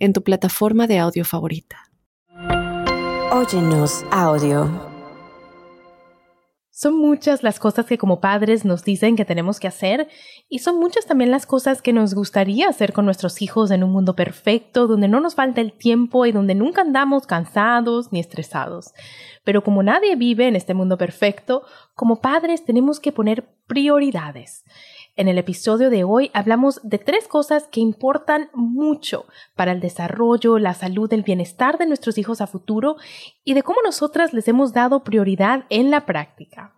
en tu plataforma de audio favorita. Óyenos audio. Son muchas las cosas que como padres nos dicen que tenemos que hacer y son muchas también las cosas que nos gustaría hacer con nuestros hijos en un mundo perfecto, donde no nos falta el tiempo y donde nunca andamos cansados ni estresados. Pero como nadie vive en este mundo perfecto, como padres tenemos que poner prioridades. En el episodio de hoy hablamos de tres cosas que importan mucho para el desarrollo, la salud, el bienestar de nuestros hijos a futuro y de cómo nosotras les hemos dado prioridad en la práctica.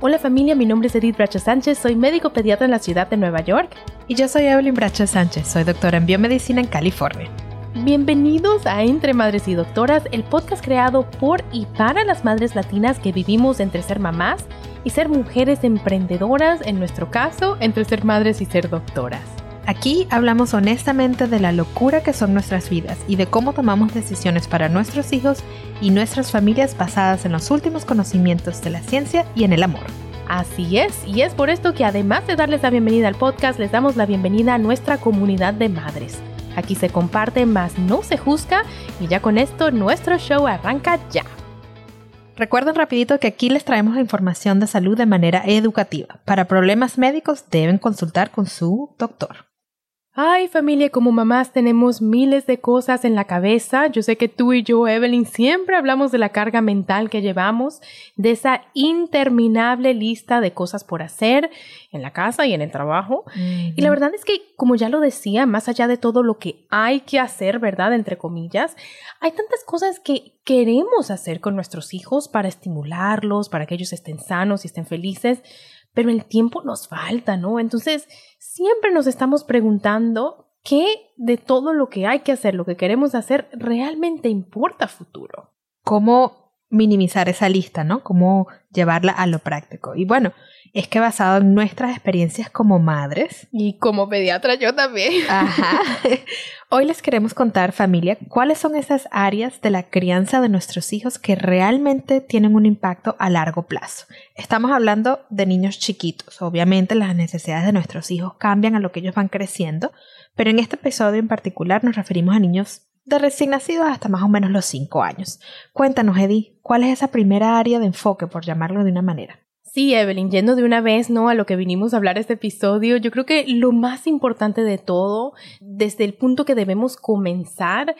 Hola familia, mi nombre es Edith Bracho Sánchez, soy médico pediatra en la ciudad de Nueva York. Y yo soy Evelyn Bracho Sánchez, soy doctora en biomedicina en California. Bienvenidos a Entre Madres y Doctoras, el podcast creado por y para las madres latinas que vivimos entre ser mamás y ser mujeres emprendedoras, en nuestro caso, entre ser madres y ser doctoras. Aquí hablamos honestamente de la locura que son nuestras vidas y de cómo tomamos decisiones para nuestros hijos y nuestras familias basadas en los últimos conocimientos de la ciencia y en el amor. Así es, y es por esto que además de darles la bienvenida al podcast, les damos la bienvenida a nuestra comunidad de madres. Aquí se comparte más no se juzga y ya con esto nuestro show arranca ya. Recuerden rapidito que aquí les traemos información de salud de manera educativa. Para problemas médicos deben consultar con su doctor. Ay, familia, como mamás tenemos miles de cosas en la cabeza. Yo sé que tú y yo, Evelyn, siempre hablamos de la carga mental que llevamos, de esa interminable lista de cosas por hacer en la casa y en el trabajo. Y la verdad es que, como ya lo decía, más allá de todo lo que hay que hacer, ¿verdad? Entre comillas, hay tantas cosas que queremos hacer con nuestros hijos para estimularlos, para que ellos estén sanos y estén felices pero el tiempo nos falta, ¿no? Entonces, siempre nos estamos preguntando qué de todo lo que hay que hacer, lo que queremos hacer, realmente importa futuro. ¿Cómo minimizar esa lista, ¿no? Cómo llevarla a lo práctico. Y bueno, es que basado en nuestras experiencias como madres. Y como pediatra yo también. Ajá. Hoy les queremos contar, familia, cuáles son esas áreas de la crianza de nuestros hijos que realmente tienen un impacto a largo plazo. Estamos hablando de niños chiquitos. Obviamente las necesidades de nuestros hijos cambian a lo que ellos van creciendo, pero en este episodio en particular nos referimos a niños de recién nacidos hasta más o menos los 5 años. Cuéntanos, Eddie, ¿cuál es esa primera área de enfoque, por llamarlo de una manera? Sí, Evelyn, yendo de una vez, ¿no? A lo que vinimos a hablar este episodio, yo creo que lo más importante de todo, desde el punto que debemos comenzar,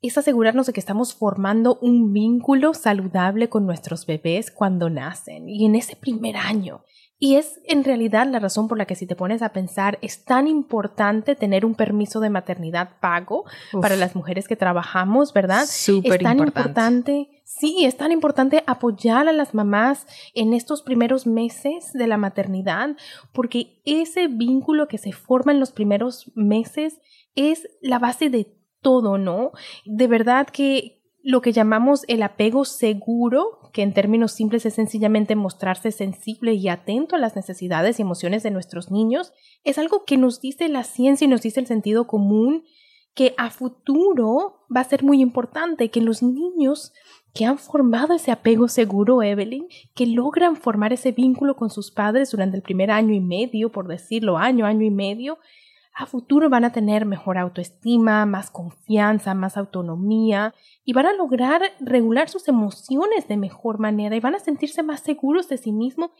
es asegurarnos de que estamos formando un vínculo saludable con nuestros bebés cuando nacen y en ese primer año. Y es en realidad la razón por la que si te pones a pensar es tan importante tener un permiso de maternidad pago para las mujeres que trabajamos, ¿verdad? Súper es tan importante. importante Sí, es tan importante apoyar a las mamás en estos primeros meses de la maternidad, porque ese vínculo que se forma en los primeros meses es la base de todo, ¿no? De verdad que lo que llamamos el apego seguro, que en términos simples es sencillamente mostrarse sensible y atento a las necesidades y emociones de nuestros niños, es algo que nos dice la ciencia y nos dice el sentido común que a futuro va a ser muy importante que los niños que han formado ese apego seguro, Evelyn, que logran formar ese vínculo con sus padres durante el primer año y medio, por decirlo, año, año y medio, a futuro van a tener mejor autoestima, más confianza, más autonomía y van a lograr regular sus emociones de mejor manera y van a sentirse más seguros de sí mismos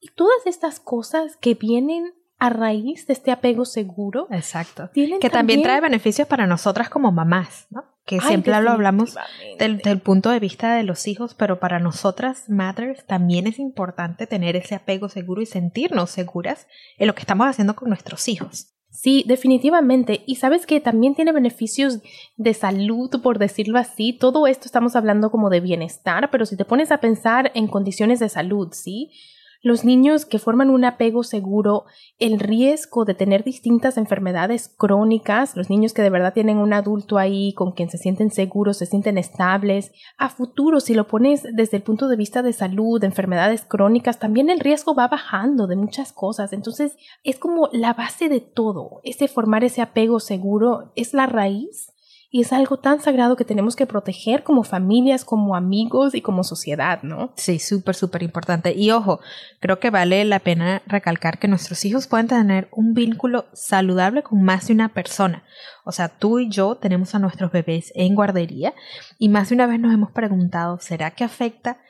y todas estas cosas que vienen a raíz de este apego seguro. Exacto. Que también, trae beneficios para nosotras como mamás, ¿no? Que siempre lo hablamos del, del, punto de vista de los hijos, pero para nosotras, mothers, también es importante tener ese apego seguro y sentirnos seguras en lo que estamos haciendo con nuestros hijos. Sí, definitivamente. Y sabes que también tiene beneficios de salud, por decirlo así. Todo esto estamos hablando como de bienestar, pero si te pones a pensar en condiciones de salud, ¿sí? Los niños que forman un apego seguro, el riesgo de tener distintas enfermedades crónicas, los niños que de verdad tienen un adulto ahí con quien se sienten seguros, se sienten estables, a futuro, si lo pones desde el punto de vista de salud, de enfermedades crónicas, también el riesgo va bajando de muchas cosas. Entonces, es como la base de todo. Ese formar ese apego seguro es la raíz y es algo tan sagrado que tenemos que proteger como familias, como amigos y como sociedad, ¿no? Sí, súper, súper importante. Y ojo, creo que vale la pena recalcar que nuestros hijos pueden tener un vínculo saludable con más de una persona. O sea, tú y yo tenemos a nuestros bebés en guardería y más de una vez nos hemos preguntado, ¿será que afecta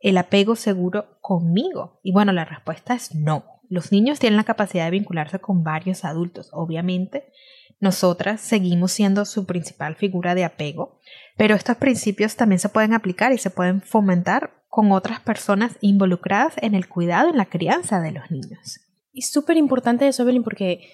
el apego seguro conmigo? Y bueno, la respuesta es no. Los niños tienen la capacidad de vincularse con varios adultos, obviamente, nosotras seguimos siendo su principal figura de apego, pero estos principios también se pueden aplicar y se pueden fomentar con otras personas involucradas en el cuidado y la crianza de los niños. Y súper importante eso, Evelyn, porque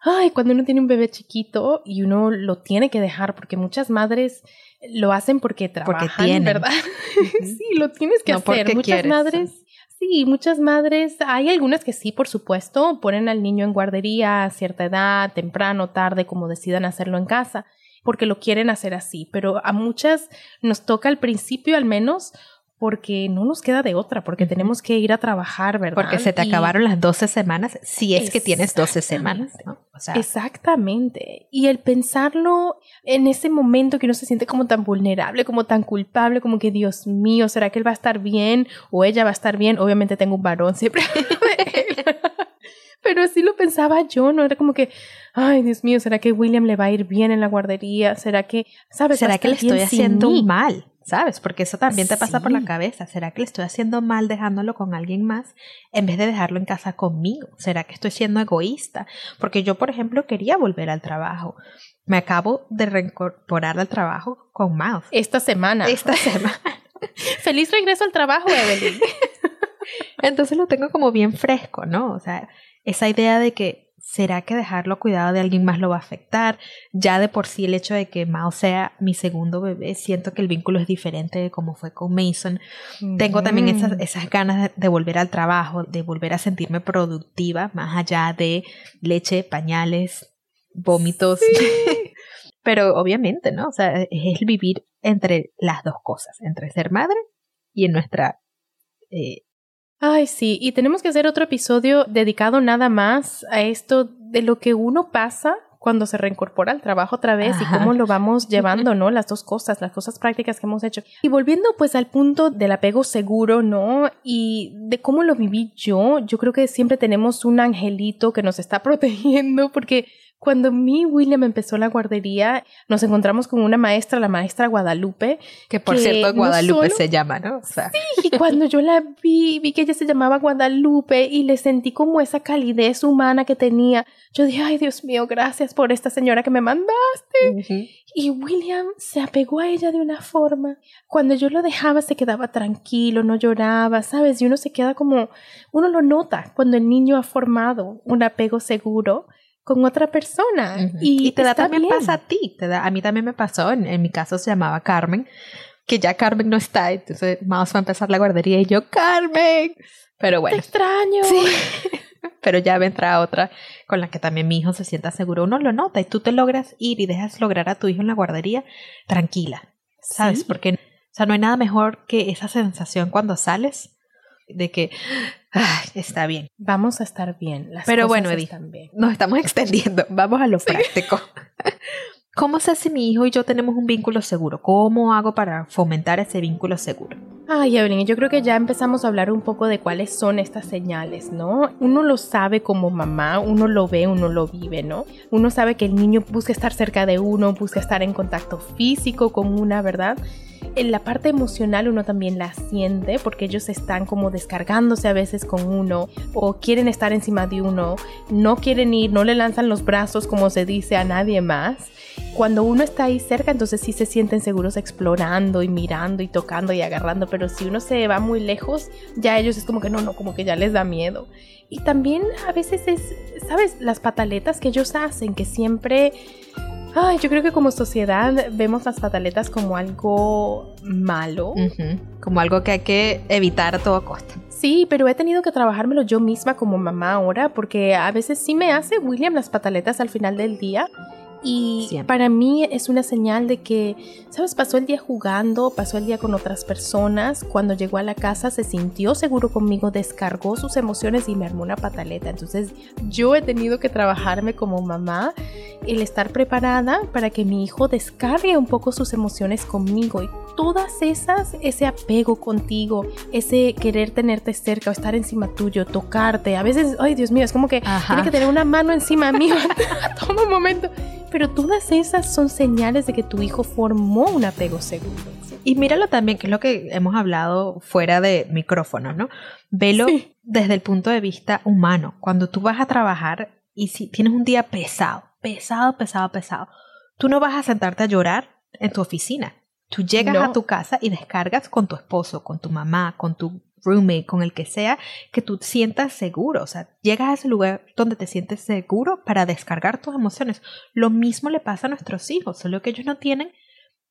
ay, cuando uno tiene un bebé chiquito y uno lo tiene que dejar, porque muchas madres lo hacen porque trabajan, porque tienen. ¿verdad? sí, lo tienes que hacer. Muchas madres Sí, muchas madres, hay algunas que sí, por supuesto, ponen al niño en guardería a cierta edad, temprano, tarde, como decidan hacerlo en casa, porque lo quieren hacer así, pero a muchas nos toca al principio al menos porque no nos queda de otra, porque tenemos que ir a trabajar, ¿verdad? Porque se te acabaron las 12 semanas, si es que tienes 12 semanas, ¿no? O sea, Exactamente. Y el pensarlo en ese momento que uno se siente como tan vulnerable, como tan culpable, como que Dios mío, ¿será que él va a estar bien o ella va a estar bien? Obviamente tengo un varón siempre. Pero así lo pensaba yo, ¿no? Era como que, ay, Dios mío, ¿será que William le va a ir bien en la guardería? ¿Será que, ¿sabes? ¿Será que le estoy haciendo mal? ¿Sabes? Porque eso también te pasa por la cabeza. ¿Será que le estoy haciendo mal dejándolo con alguien más en vez de dejarlo en casa conmigo? ¿Será que estoy siendo egoísta? Porque yo, por ejemplo, quería volver al trabajo. Me acabo de reincorporar al trabajo con Mouse. Esta semana. Esta semana. Feliz regreso al trabajo, Evelyn. Entonces lo tengo como bien fresco, ¿no? O sea, esa idea de que ¿será que dejarlo cuidado de alguien más lo va a afectar? Ya de por sí el hecho de que Mao sea mi segundo bebé, siento que el vínculo es diferente de como fue con Mason. Tengo también esas, esas ganas de, volver al trabajo, de volver a sentirme productiva, más allá de leche, pañales, vómitos. Pero obviamente, ¿no? O sea, es el vivir entre las dos cosas, entre ser madre y en nuestra eh, Ay, sí, y tenemos que hacer otro episodio dedicado nada más a esto de lo que uno pasa cuando se reincorpora al trabajo otra vez y cómo lo vamos llevando, ¿no? Las dos cosas, las cosas prácticas que hemos hecho. Y volviendo pues al punto del apego seguro, ¿no? Y de cómo lo viví yo, yo creo que siempre tenemos un angelito que nos está protegiendo porque cuando mi William empezó la guardería, nos encontramos con una maestra, la maestra Guadalupe. Que por cierto, Guadalupe se llama, ¿no? Sí, y cuando yo la vi, vi que ella se llamaba Guadalupe y le sentí como esa calidez humana que tenía. Yo dije, ay Dios mío, gracias por esta señora que me mandaste. Y William se apegó a ella de una forma. Cuando yo lo dejaba se quedaba tranquilo, no lloraba, ¿sabes? Y uno se queda como, uno lo nota cuando el niño ha formado un apego seguro con otra persona. y, te da también pasa a ti. Te da, a mí también me pasó, en, mi caso se llamaba Carmen, que ya Carmen no está, entonces vamos a empezar la guardería y yo, Carmen. Pero bueno. Te extraño. Sí. Pero ya vendrá otra con la que también mi hijo se sienta seguro. Uno lo nota y tú te logras ir y dejas lograr a tu hijo en la guardería tranquila. ¿Sabes? Porque, o sea, no hay nada mejor que esa sensación cuando sales de que está bien. Vamos a estar bien. Las Pero bueno, Eddie, nos estamos extendiendo. Vamos a lo práctico. ¿Cómo sé si mi hijo y yo tenemos un vínculo seguro? ¿Cómo hago para fomentar ese vínculo seguro? Ay, Evelyn, yo creo que ya empezamos a hablar un poco de cuáles son estas señales, ¿no? Uno lo sabe como mamá, uno lo ve, uno lo vive, ¿no? Uno sabe que el niño busca estar cerca de uno, busca estar en contacto físico con una, ¿verdad? En la parte emocional uno también la siente porque ellos están como descargándose a veces con uno o quieren estar encima de uno, no quieren ir, no le lanzan los brazos como se dice a nadie más. Cuando uno está ahí cerca, entonces sí se sienten seguros explorando y mirando y tocando y agarrando, pero si uno se va muy lejos, ya ellos es como que no, no, como que ya les da miedo. Y también a veces es, ¿sabes? Las pataletas que ellos hacen, que siempre Ay, yo creo que como sociedad vemos las pataletas como algo malo. Como algo que hay que evitar a toda costa. Sí, pero he tenido que trabajármelo yo misma como mamá ahora porque a veces sí me hace William las pataletas al final del día y para mí es una señal de que, ¿sabes? Pasó el día jugando, pasó el día con otras personas. Cuando llegó a la casa se sintió seguro conmigo, descargó sus emociones y me armó una pataleta. Entonces yo he tenido que trabajarme como mamá, el estar preparada para que mi hijo descargue un poco sus emociones conmigo. Y todas esas, ese apego contigo, ese querer tenerte cerca o estar encima tuyo, tocarte. A veces, ay Dios mío, es como que tiene que tener una mano encima mío a todo momento. Pero todas esas son señales de que tu hijo formó un apego seguro. Y míralo también, que es lo que hemos hablado fuera de micrófono, ¿no? Velo desde el punto de vista humano. Cuando tú vas a trabajar y si tienes un día pesado, pesado, pesado, pesado, tú no vas a sentarte a llorar en tu oficina. Tú llegas a tu casa y descargas con tu esposo, con tu mamá, con tu roommate, con el que sea, que tú sientas seguro. O sea, llegas a ese lugar donde te sientes seguro para descargar tus emociones. Lo mismo le pasa a nuestros hijos, solo que ellos no tienen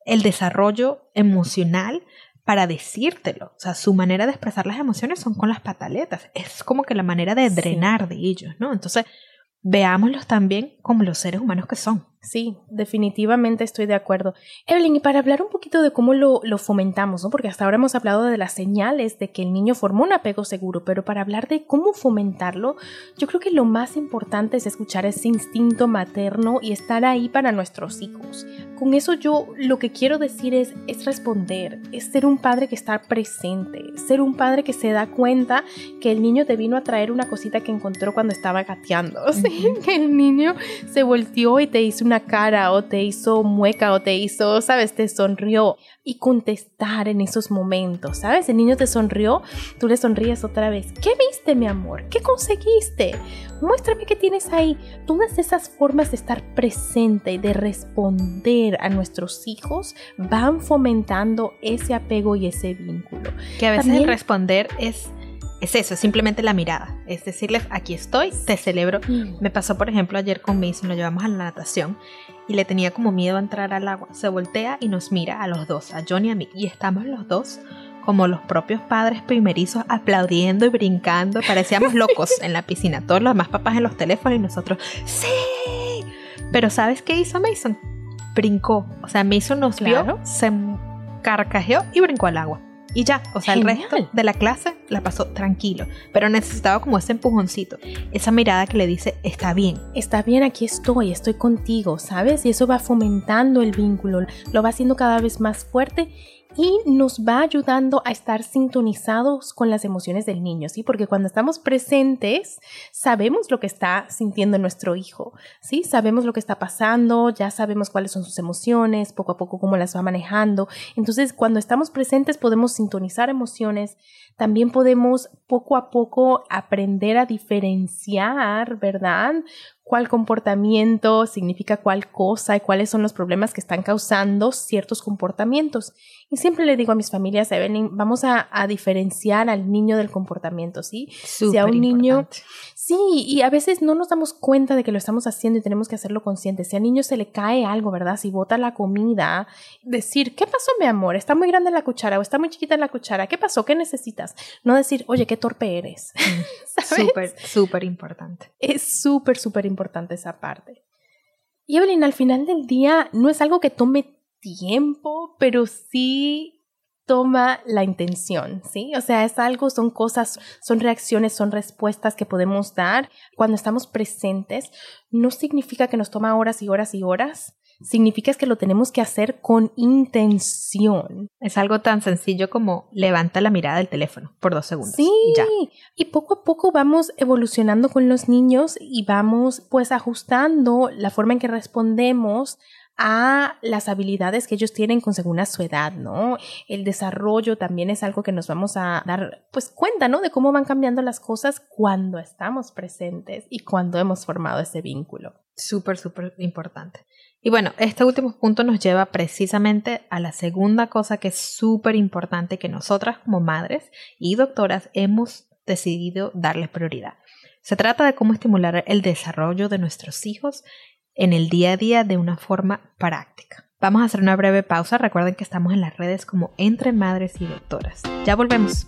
el desarrollo emocional para decírtelo. O sea, su manera de expresar las emociones son con las pataletas. Es como que la manera de drenar de ellos, ¿no? Entonces, veámoslos también como los seres humanos que son. Sí, definitivamente estoy de acuerdo. Evelyn, y para hablar un poquito de cómo lo, lo, fomentamos, ¿no? Porque hasta ahora hemos hablado de las señales de que el niño formó un apego seguro, pero para hablar de cómo fomentarlo, yo creo que lo más importante es escuchar ese instinto materno y estar ahí para nuestros hijos. Con eso yo lo que quiero decir es, es responder, es ser un padre que está presente, ser un padre que se da cuenta que el niño te vino a traer una cosita que encontró cuando estaba gateando, que el niño se volteó y te hizo una cara o te hizo mueca o te hizo, sabes, te sonrió y contestar en esos momentos, ¿sabes? El niño te sonrió, tú le sonríes otra vez. ¿Qué viste, mi amor? ¿Qué conseguiste? Muéstrame qué tienes ahí. Todas esas formas de estar presente y de responder a nuestros hijos van fomentando ese apego y ese vínculo. Que a veces el responder es es eso, es simplemente la mirada. Es decirles, aquí estoy, te celebro. Mm. Me pasó, por ejemplo, ayer con Mason, lo llevamos a la natación y le tenía como miedo a entrar al agua. Se voltea y nos mira a los dos, a John y a mí, y estamos los dos como los propios padres primerizos aplaudiendo y brincando. Parecíamos locos en la piscina. Todos los demás papás en los teléfonos y nosotros, ¡sí! Pero ¿sabes qué hizo Mason? Brincó. O sea, Mason nos vio, se carcajeó y brincó al agua. Y ya, o sea, el resto de la clase la pasó tranquilo, pero necesitaba como ese empujoncito, esa mirada que le dice, está bien. Está bien, aquí estoy, estoy contigo, ¿sabes? Y eso va fomentando el vínculo, lo va haciendo cada vez más fuerte y nos va ayudando a estar sintonizados con las emociones del niño, ¿sí? Porque cuando estamos presentes, sabemos lo que está sintiendo nuestro hijo, ¿sí? Sabemos lo que está pasando, ya sabemos cuáles son sus emociones, poco a poco cómo las va manejando. Entonces, cuando estamos presentes podemos sintonizar emociones, también podemos poco a poco aprender a diferenciar, ¿verdad? Cuál comportamiento significa cuál cosa y cuáles son los problemas que están causando ciertos comportamientos. Y siempre le digo a mis familias, Evelyn, vamos a, diferenciar al niño del comportamiento, ¿sí? si a un niño, sí, y a veces no nos damos cuenta de que lo estamos haciendo y tenemos que hacerlo consciente. Si al niño se le cae algo, ¿verdad? Si bota la comida, decir, ¿qué pasó, mi amor? ¿Está muy grande la cuchara o está muy chiquita la cuchara? ¿Qué pasó? ¿Qué necesitas? No decir, oye, qué torpe eres. Súper, súper importante. Es súper, súper importante esa parte. Y Evelyn, al final del día no es algo que tome tiempo, pero sí toma la intención, ¿sí? O sea, es algo, son cosas, son reacciones, son respuestas que podemos dar cuando estamos presentes. No significa que nos toma horas y horas y horas, significa que lo tenemos que hacer con intención. Es algo tan sencillo como levanta la mirada del teléfono por dos segundos. Sí, y poco a poco vamos evolucionando con los niños y vamos pues ajustando la forma en que respondemos a las habilidades que ellos tienen con según a su edad, ¿no? El desarrollo también es algo que nos vamos a dar pues cuenta, ¿no? De cómo van cambiando las cosas cuando estamos presentes y cuando hemos formado ese vínculo. Súper, súper importante. Y bueno, este último punto nos lleva precisamente a la segunda cosa que es súper importante que nosotras como madres y doctoras hemos decidido darle prioridad. Se trata de cómo estimular el desarrollo de nuestros hijos en el día a día de una forma práctica. Vamos a hacer una breve pausa. Recuerden que estamos en las redes como Entre Madres y Doctoras. Ya volvemos.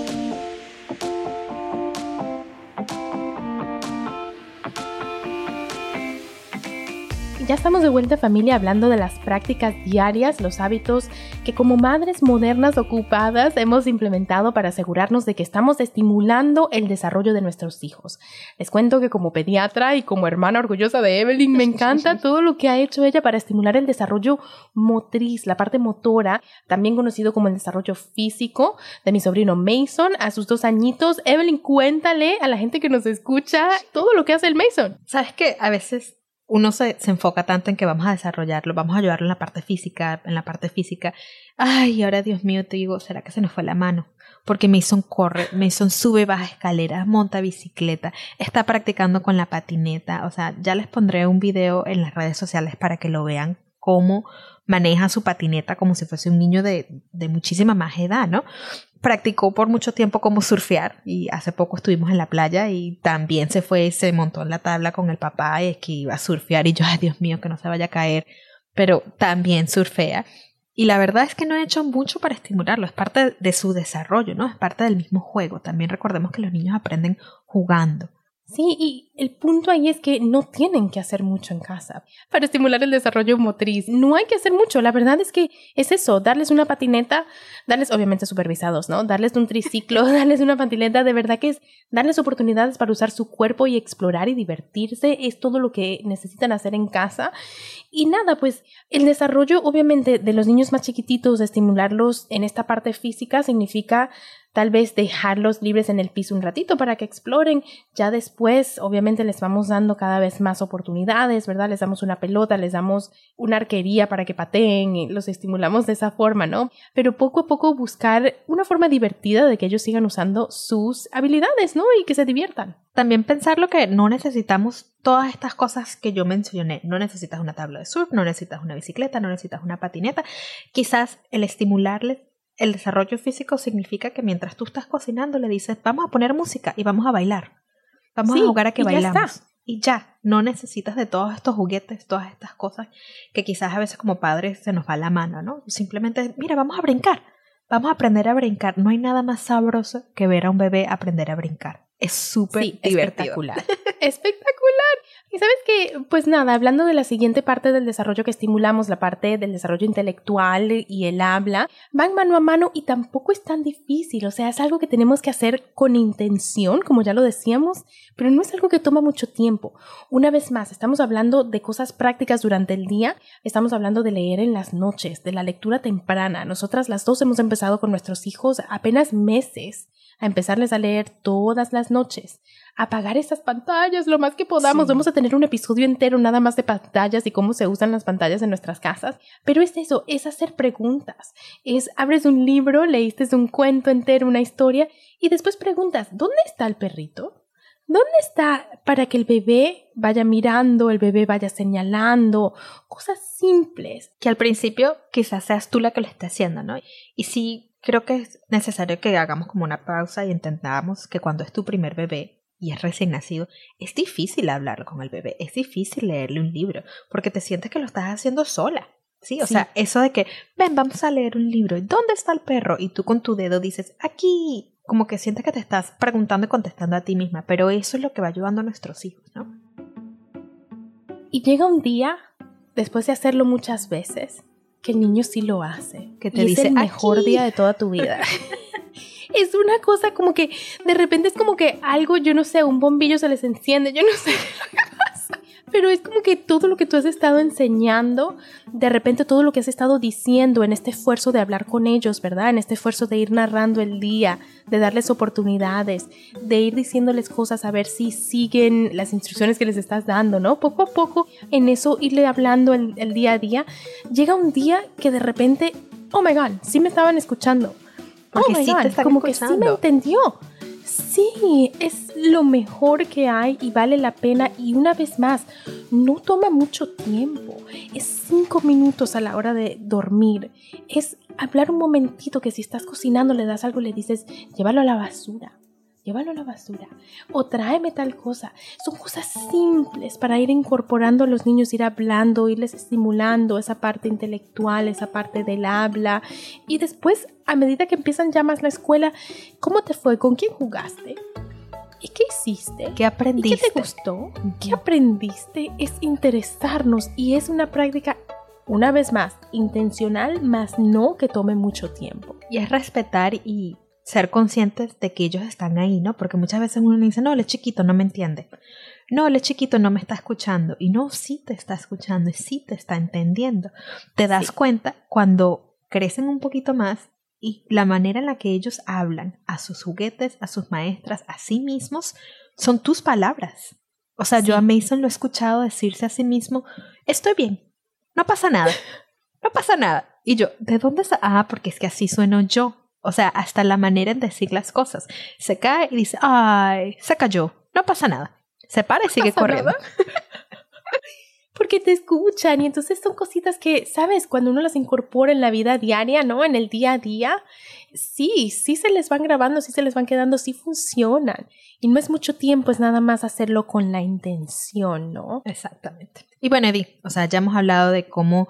Ya estamos de vuelta familia hablando de las prácticas diarias, los hábitos que como madres modernas ocupadas hemos implementado para asegurarnos de que estamos estimulando el desarrollo de nuestros hijos. Les cuento que como pediatra y como hermana orgullosa de Evelyn me encanta todo lo que ha hecho ella para estimular el desarrollo motriz, la parte motora, también conocido como el desarrollo físico de mi sobrino Mason a sus dos añitos. Evelyn, cuéntale a la gente que nos escucha todo lo que hace el Mason. Sabes que a veces uno se, se, enfoca tanto en que vamos a desarrollarlo, vamos a ayudarlo en la parte física, en la parte física. Ay, ahora Dios mío, te digo, ¿será que se nos fue la mano? Porque Mason corre, Mason sube, baja escaleras, monta bicicleta, está practicando con la patineta. O sea, ya les pondré un video en las redes sociales para que lo vean cómo maneja su patineta como si fuese un niño de, de muchísima más edad, ¿no? practicó por mucho tiempo como surfear y hace poco estuvimos en la playa y también se fue se montó en la tabla con el papá y es que iba a surfear y yo, ay Dios mío, que no se vaya a caer, pero también surfea. Y la verdad es que no he hecho mucho para estimularlo, es parte de su desarrollo, ¿no? Es parte del mismo juego. También recordemos que los niños aprenden jugando. Sí, y el punto ahí es que no tienen que hacer mucho en casa para estimular el desarrollo motriz. No hay que hacer mucho. La verdad es que es eso, darles una patineta, darles obviamente supervisados, ¿no? Darles un triciclo, darles una patineta, de verdad que es darles oportunidades para usar su cuerpo y explorar y divertirse. Es todo lo que necesitan hacer en casa. Y nada, pues el desarrollo obviamente de los niños más chiquititos, estimularlos en esta parte física significa tal vez dejarlos libres en el piso un ratito para que exploren. Ya después, obviamente, les vamos dando cada vez más oportunidades, ¿verdad? Les damos una pelota, les damos una arquería para que pateen y los estimulamos de esa forma, ¿no? Pero poco a poco buscar una forma divertida de que ellos sigan usando sus habilidades, ¿no? Y que se diviertan. También pensar lo que no necesitamos todas estas cosas que yo mencioné. No necesitas una tabla de surf, no necesitas una bicicleta, no necesitas una patineta. Quizás el estimularles el desarrollo físico significa que mientras tú estás cocinando le dices, vamos a poner música y vamos a bailar. Vamos a jugar a que bailamos. Y ya, no necesitas de todos estos juguetes, todas estas cosas que quizás a veces como padres se nos va la mano, ¿no? Simplemente, mira, vamos a brincar. Vamos a aprender a brincar. No hay nada más sabroso que ver a un bebé aprender a brincar. Es súper divertido. Espectacular. espectacular. Y sabes que, pues nada, hablando de la siguiente parte del desarrollo que estimulamos, la parte del desarrollo intelectual y el habla, van mano a mano y tampoco es tan difícil, o sea, es algo que tenemos que hacer con intención, como ya lo decíamos, pero no es algo que toma mucho tiempo. Una vez más, estamos hablando de cosas prácticas durante el día, estamos hablando de leer en las noches, de la lectura temprana. Nosotras las dos hemos empezado con nuestros hijos apenas meses a empezarles a leer todas las noches, apagar esas pantallas lo más que podamos. Vamos a tener un episodio entero nada más de pantallas y cómo se usan las pantallas en nuestras casas. Pero es eso, es hacer preguntas. Es abres un libro, leíste un cuento entero, una historia, y después preguntas, ¿dónde está el perrito? ¿Dónde está para que el bebé vaya mirando, el bebé vaya señalando? Cosas simples. Que al principio quizás seas tú la que lo esté haciendo, ¿no? Y si creo que es necesario que hagamos como una pausa y entendamos que cuando es tu primer bebé y es recién nacido, es difícil hablar con el bebé, es difícil leerle un libro, porque te sientes que lo estás haciendo sola. Sí, o sea, eso de que, ven, vamos a leer un libro, ¿dónde está el perro? Y tú con tu dedo dices, aquí, como que sientes que te estás preguntando y contestando a ti misma, pero eso es lo que va ayudando a nuestros hijos, ¿no? Y llega un día, después de hacerlo muchas veces, que el niño sí lo hace, que te dice es el mejor día de toda tu vida. es una cosa como que de repente es como que algo, yo no sé, un bombillo se les enciende, yo no sé pero es como que todo lo que tú has estado enseñando, de repente todo lo que has estado diciendo en este esfuerzo de hablar con ellos, ¿verdad? En este esfuerzo de ir narrando el día, de darles oportunidades, de ir diciéndoles cosas a ver si siguen las instrucciones que les estás dando, ¿no? Poco a poco en eso irle hablando el, el día a día, llega un día que de repente, oh my god, sí me estaban escuchando. Oh my god, como que sí me entendió. Sí, es lo mejor que hay y vale la pena. Y una vez más, no toma mucho tiempo. Es cinco minutos a la hora de dormir. Es hablar un momentito que si estás cocinando le das algo le dices, llévalo a la basura llévalo a la basura o tráeme tal cosa. Son cosas simples para ir incorporando a los niños, ir hablando, irles estimulando esa parte intelectual, esa parte del habla. Y después, a medida que empiezan ya más la escuela, ¿cómo te fue? ¿Con quién jugaste? ¿Y qué hiciste? ¿Qué aprendiste? ¿Y qué te gustó? ¿Qué aprendiste? Es interesarnos y es una práctica una vez más, intencional, más no que tome mucho tiempo. Y es respetar y ser conscientes de que ellos están ahí, ¿no? Porque muchas veces uno dice, no, él es chiquito, no me entiende. No, él es chiquito, no me está escuchando. Y no, sí te está escuchando y sí te está entendiendo. Te das cuenta cuando crecen un poquito más y la manera en la que ellos hablan a sus juguetes, a sus maestras, a sí mismos, son tus palabras. O sea, yo a Mason lo he escuchado decirse a sí mismo, estoy bien, no pasa nada, no pasa nada. Y yo, ¿de dónde está? Ah, porque es que así sueno yo. O sea, hasta la manera en decir las cosas. Se cae y dice, ay, se cayó, no pasa nada. Se para y sigue corriendo. Porque te escuchan y entonces son cositas que, sabes, cuando uno las incorpora en la vida diaria, ¿no? En el día a día, sí, sí se les van grabando, sí se les van quedando, sí funcionan. Y no es mucho tiempo, es nada más hacerlo con la intención, ¿no? Exactamente. Y bueno, Eddie, o sea, ya hemos hablado de cómo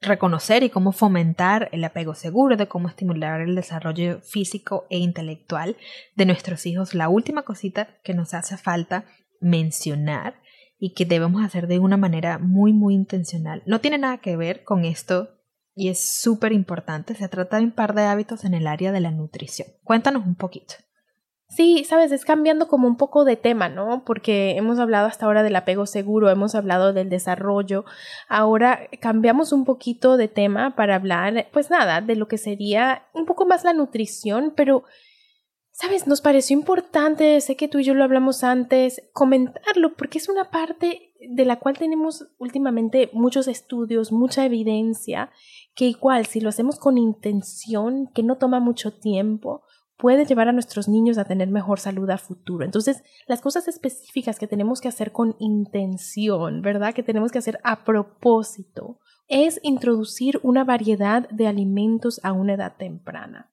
reconocer y cómo fomentar el apego seguro, de cómo estimular el desarrollo físico e intelectual de nuestros hijos. La última cosita que nos hace falta mencionar y que debemos hacer de una manera muy, muy intencional. No tiene nada que ver con esto y es súper importante. Se trata de un par de hábitos en el área de la nutrición. Cuéntanos un poquito. Sí, sabes, es cambiando como un poco de tema, ¿no? Porque hemos hablado hasta ahora del apego seguro, hemos hablado del desarrollo. Ahora cambiamos un poquito de tema para hablar, pues nada, de lo que sería un poco más la nutrición, pero, sabes, nos pareció importante, sé que tú y yo lo hablamos antes, comentarlo, porque es una parte de la cual tenemos últimamente muchos estudios, mucha evidencia, que igual si lo hacemos con intención, que no toma mucho tiempo, puede llevar a nuestros niños a tener mejor salud a futuro. Entonces, las cosas específicas que tenemos que hacer con intención, ¿verdad? Que tenemos que hacer a propósito, es introducir una variedad de alimentos a una edad temprana.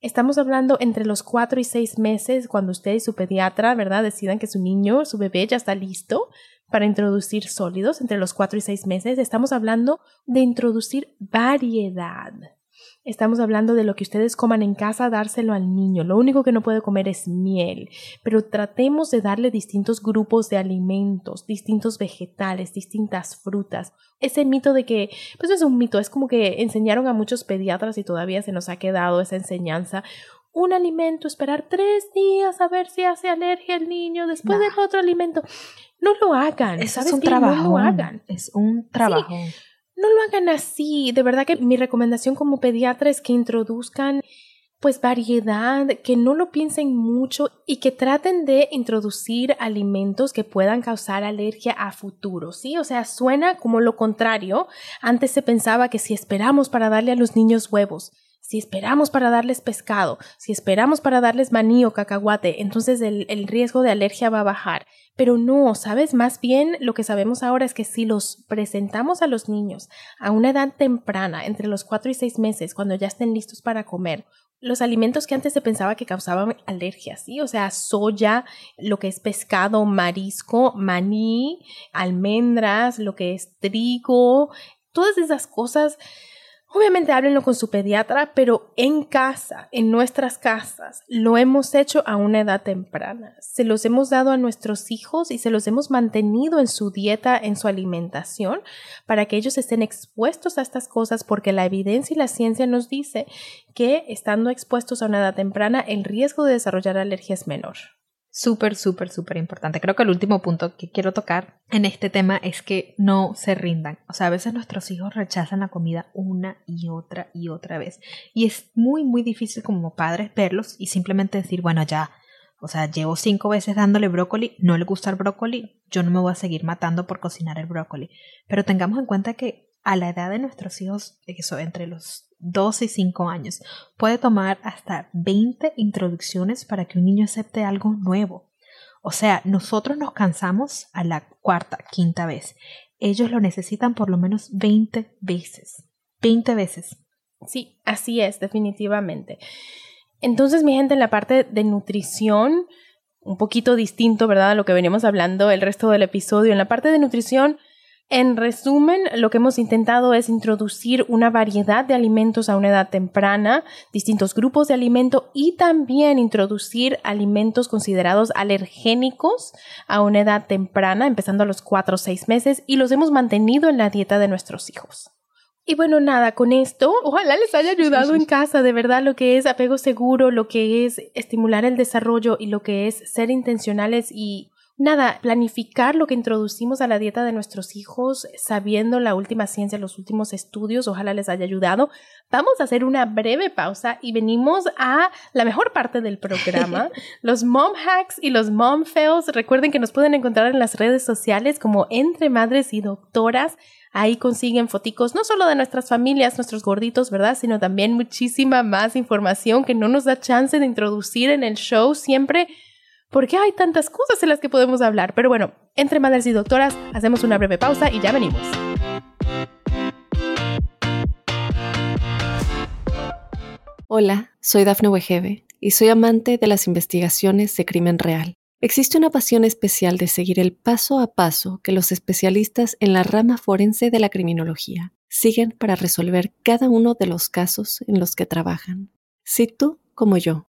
Estamos hablando entre los cuatro y seis meses cuando usted y su pediatra, ¿verdad?, decidan que su niño, su bebé ya está listo para introducir sólidos entre los cuatro y seis meses. Estamos hablando de introducir variedad. Estamos hablando de lo que ustedes coman en casa, dárselo al niño. Lo único que no puede comer es miel, pero tratemos de darle distintos grupos de alimentos, distintos vegetales, distintas frutas. Ese mito de que, pues es un mito, es como que enseñaron a muchos pediatras y todavía se nos ha quedado esa enseñanza. Un alimento, esperar tres días a ver si hace alergia el niño, después del otro alimento. No lo hagan. Eso es un trabajo. No lo hagan. Es un trabajo no lo hagan así. De verdad que mi recomendación como pediatra es que introduzcan pues variedad, que no lo piensen mucho y que traten de introducir alimentos que puedan causar alergia a futuro, ¿sí? O sea, suena como lo contrario. Antes se pensaba que si esperamos para darle a los niños huevos, si esperamos para darles pescado, si esperamos para darles maní o cacahuate, entonces el, el, riesgo de alergia va a bajar. Pero no, ¿sabes? Más bien lo que sabemos ahora es que si los presentamos a los niños a una edad temprana, entre los 4 y 6 meses, cuando ya estén listos para comer, los alimentos que antes se pensaba que causaban alergias, ¿sí? O sea, soya, lo que es pescado, marisco, maní, almendras, lo que es trigo, todas esas cosas Obviamente háblenlo con su pediatra, pero en casa, en nuestras casas, lo hemos hecho a una edad temprana. Se los hemos dado a nuestros hijos y se los hemos mantenido en su dieta, en su alimentación, para que ellos estén expuestos a estas cosas, porque la evidencia y la ciencia nos dice que estando expuestos a una edad temprana, el riesgo de desarrollar alergia es menor. Súper, súper, súper importante. Creo que el último punto que quiero tocar en este tema es que no se rindan. O sea, a veces nuestros hijos rechazan la comida una y otra y otra vez. Y es muy, muy difícil como padres verlos y simplemente decir, bueno, ya, o sea, llevo cinco veces dándole brócoli, no le gusta el brócoli, yo no me voy a seguir matando por cocinar el brócoli. Pero tengamos en cuenta que a la edad de nuestros hijos, eso, entre los 12 y 5 años, puede tomar hasta 20 introducciones para que un niño acepte algo nuevo. O sea, nosotros nos cansamos a la cuarta, quinta vez. Ellos lo necesitan por lo menos 20 veces. 20 veces. Sí, así es, definitivamente. Entonces, mi gente, en la parte de nutrición, un poquito distinto, ¿verdad? A lo que veníamos hablando el resto del episodio. En la parte de nutrición, en resumen, lo que hemos intentado es introducir una variedad de alimentos a una edad temprana, distintos grupos de alimento y también introducir alimentos considerados alergénicos a una edad temprana, empezando a los 4 o 6 meses, y los hemos mantenido en la dieta de nuestros hijos. Y bueno, nada, con esto, ojalá les haya ayudado en casa, de verdad, lo que es apego seguro, lo que es estimular el desarrollo y lo que es ser intencionales y nada, planificar lo que introducimos a la dieta de nuestros hijos, sabiendo la última ciencia, los últimos estudios, ojalá les haya ayudado. Vamos a hacer una breve pausa y venimos a la mejor parte del programa, los mom hacks y los mom fails. Recuerden que nos pueden encontrar en las redes sociales como Entre Madres y Doctoras. Ahí consiguen foticos no solo de nuestras familias, nuestros gorditos, ¿verdad? Sino también muchísima más información que no nos da chance de introducir en el show siempre porque hay tantas cosas en las que podemos hablar. Pero bueno, entre madres y doctoras, hacemos una breve pausa y ya venimos. Hola, soy Dafne Wegebe y soy amante de las investigaciones de crimen real. Existe una pasión especial de seguir el paso a paso que los especialistas en la rama forense de la criminología siguen para resolver cada uno de los casos en los que trabajan. Si tú, como yo,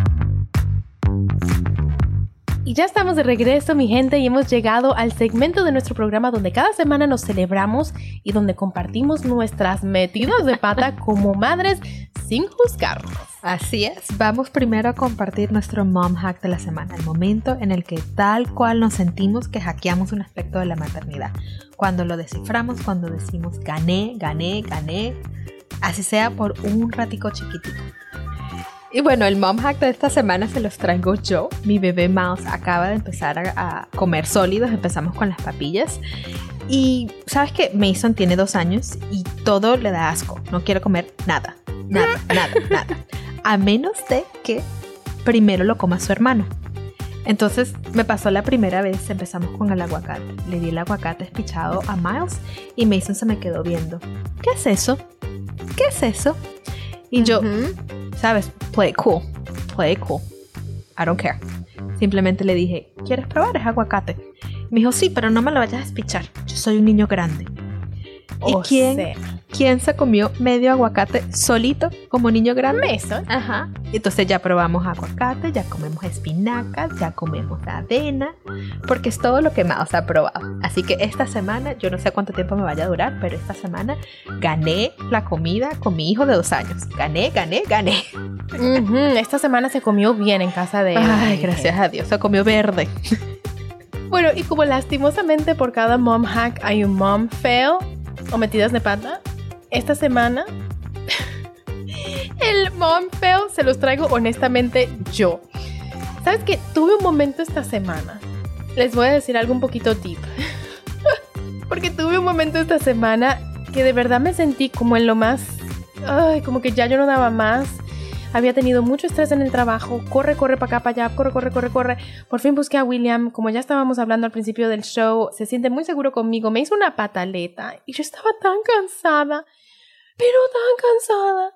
Y ya estamos de regreso, mi gente, y hemos llegado al segmento de nuestro programa donde cada semana nos celebramos y donde compartimos nuestras metidas de pata como madres sin juzgarnos. Así es, vamos primero a compartir nuestro mom hack de la semana, el momento en el que tal cual nos sentimos que hackeamos un aspecto de la maternidad. Cuando lo desciframos, cuando decimos gané, gané, gané, así sea por un ratico chiquitito. Y bueno, el mom hack de esta semana se los traigo yo. Mi bebé Mouse acaba de empezar a, comer sólidos. Empezamos con las papillas. Y sabes que Mason tiene dos años y todo le da asco. No quiere comer nada. Nada, nada, nada. A menos de que primero lo coma su hermano. Entonces me pasó la primera vez, empezamos con el aguacate. Le di el aguacate espichado a Miles y Mason se me quedó viendo. ¿Qué es eso? ¿Qué es eso? Y yo, ¿sabes? Play cool. Play cool. I don't care. Simplemente le dije, ¿quieres probar? Es aguacate. Me dijo, sí, pero no me lo vayas a espichar. Yo soy un niño grande. ¿Y quién, quién se comió medio aguacate solito como niño grande? Mason. Ajá. Entonces ya probamos aguacate, ya comemos espinacas, ya comemos avena, porque es todo lo que más ha probado. Así que esta semana, yo no sé cuánto tiempo me vaya a durar, pero esta semana gané la comida con mi hijo de dos años. Gané, gané, gané. Esta semana se comió bien en casa de él. Ay, gracias a Dios, se comió verde. Bueno, y como lastimosamente por cada mom hack hay un mom fail, o metidas de pata, esta semana el fail se los traigo honestamente yo. ¿Sabes qué? Tuve un momento esta semana. Les voy a decir algo un poquito deep. Porque tuve un momento esta semana que de verdad me sentí como en lo más... Ay, como que ya yo no daba más había tenido mucho estrés en el trabajo, corre, corre para acá, para allá, corre, corre, corre, corre. Por fin busqué a William, como ya estábamos hablando al principio del show, se siente muy seguro conmigo, me hizo una pataleta y yo estaba tan cansada, pero tan cansada.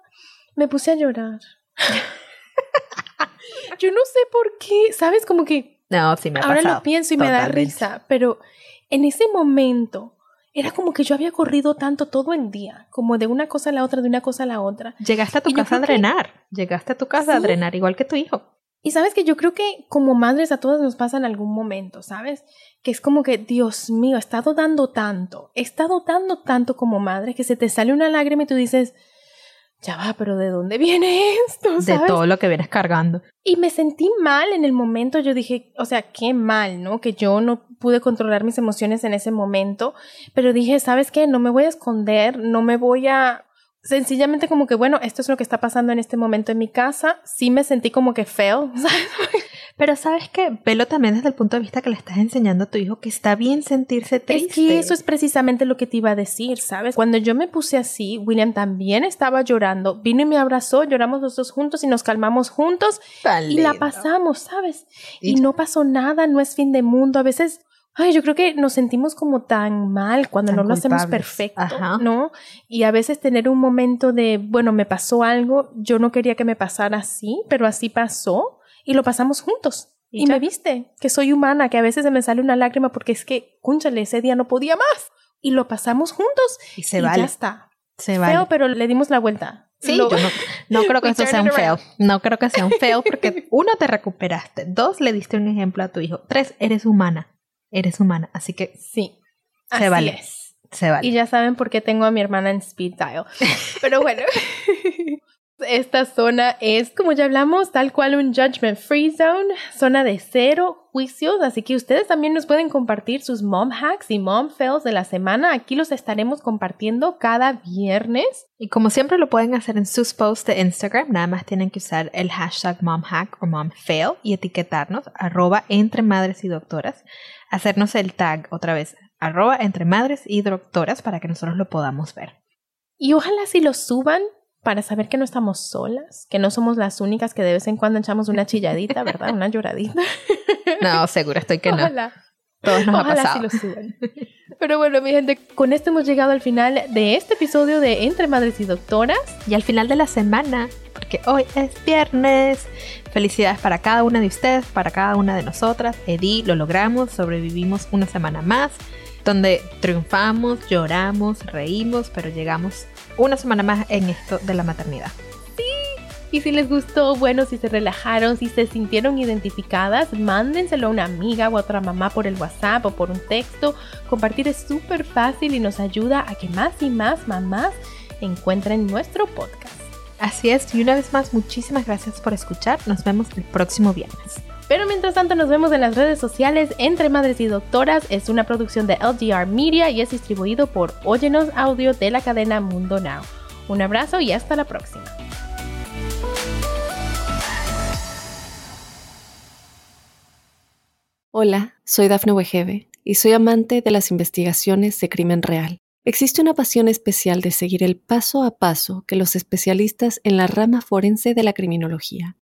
Me puse a llorar. yo no sé por qué, ¿sabes? Como que... No, sí me ha Ahora lo pienso y me da risa, pero en ese momento era como que yo había corrido tanto todo el día, como de una cosa a la otra, de una cosa a la otra. Llegaste a tu casa a drenar, llegaste a tu casa a drenar igual que tu hijo. Y sabes que yo creo que como madres a todas nos pasa en algún momento, ¿sabes? Que es como que, Dios mío, he estado dando tanto, he estado dando tanto como madre que se te sale una lágrima y tú dices, ya va, pero ¿de dónde viene esto? De todo lo que vienes cargando. Y me sentí mal en el momento, yo dije, o sea, qué mal, ¿no? Que yo no pude controlar mis emociones en ese momento, pero dije, ¿sabes qué? No me voy a esconder, no me voy a sencillamente como que, bueno, esto es lo que está pasando en este momento en mi casa. Sí me sentí como que feo, ¿sabes? Pero sabes que velo también desde el punto de vista que le estás enseñando a tu hijo que está bien sentirse triste. Es que eso es precisamente lo que te iba a decir, ¿sabes? Cuando yo me puse así, William también estaba llorando, vino y me abrazó, lloramos los dos juntos y nos calmamos juntos y la pasamos, ¿sabes? y no pasó nada, no es fin de mundo. A veces Ay, yo creo que nos sentimos como tan mal cuando no lo hacemos perfecto, ¿no? Y a veces tener un momento de, bueno, me pasó algo, yo no quería que me pasara así, pero así pasó y lo pasamos juntos. Y, me viste, que soy humana, que a veces se me sale una lágrima porque es que, cúnchale, ese día no podía más. Y lo pasamos juntos. Y se vale. ya está. Se vale. Feo, pero le dimos la vuelta. Sí, yo no, creo que eso sea un fail. No creo que sea un fail porque uno, te recuperaste. Dos, le diste un ejemplo a tu hijo. Tres, eres humana eres humana, así que sí, se así vale. Es. Se vale. Y ya saben por qué tengo a mi hermana en speed dial. Pero bueno, esta zona es, como ya hablamos, tal cual un judgment free zone, zona de cero juicios, así que ustedes también nos pueden compartir sus mom hacks y mom fails de la semana. Aquí los estaremos compartiendo cada viernes. Y como siempre lo pueden hacer en sus posts de Instagram, nada más tienen que usar el hashtag momhack o momfail y etiquetarnos arroba entre madres y doctoras hacernos el tag otra vez, arroba entre madres y doctoras para que nosotros lo podamos ver. Y ojalá si lo suban para saber que no estamos solas, que no somos las únicas que de vez en cuando echamos una chilladita, ¿verdad? Una lloradita. No, seguro estoy que no. Ojalá. Todos nos ha pasado. lo suban. Pero bueno, mi gente, con esto hemos llegado al final de este episodio de Entre Madres y Doctoras. Y al final de la semana, porque hoy es viernes. Felicidades para cada una de ustedes, para cada una de nosotras. Edi, lo logramos, sobrevivimos una semana más, donde triunfamos, lloramos, reímos, pero llegamos una semana más en esto de la maternidad. Y si les gustó, bueno, si se relajaron, si se sintieron identificadas, mándenselo a una amiga o a otra mamá por el WhatsApp o por un texto. Compartir es súper fácil y nos ayuda a que más y más mamás encuentren nuestro podcast. Así es, y una vez más, muchísimas gracias por escuchar. Nos vemos el próximo viernes. Pero mientras tanto nos vemos en las redes sociales Entre Madres y Doctoras. Es una producción de LGR Media y es distribuido por Óyenos Audio de la cadena Mundo Now. Un abrazo y hasta la próxima. Hola, soy Dafne Wegebe y soy amante de las investigaciones de crimen real. Existe una pasión especial de seguir el paso a paso que los especialistas en la rama forense de la criminología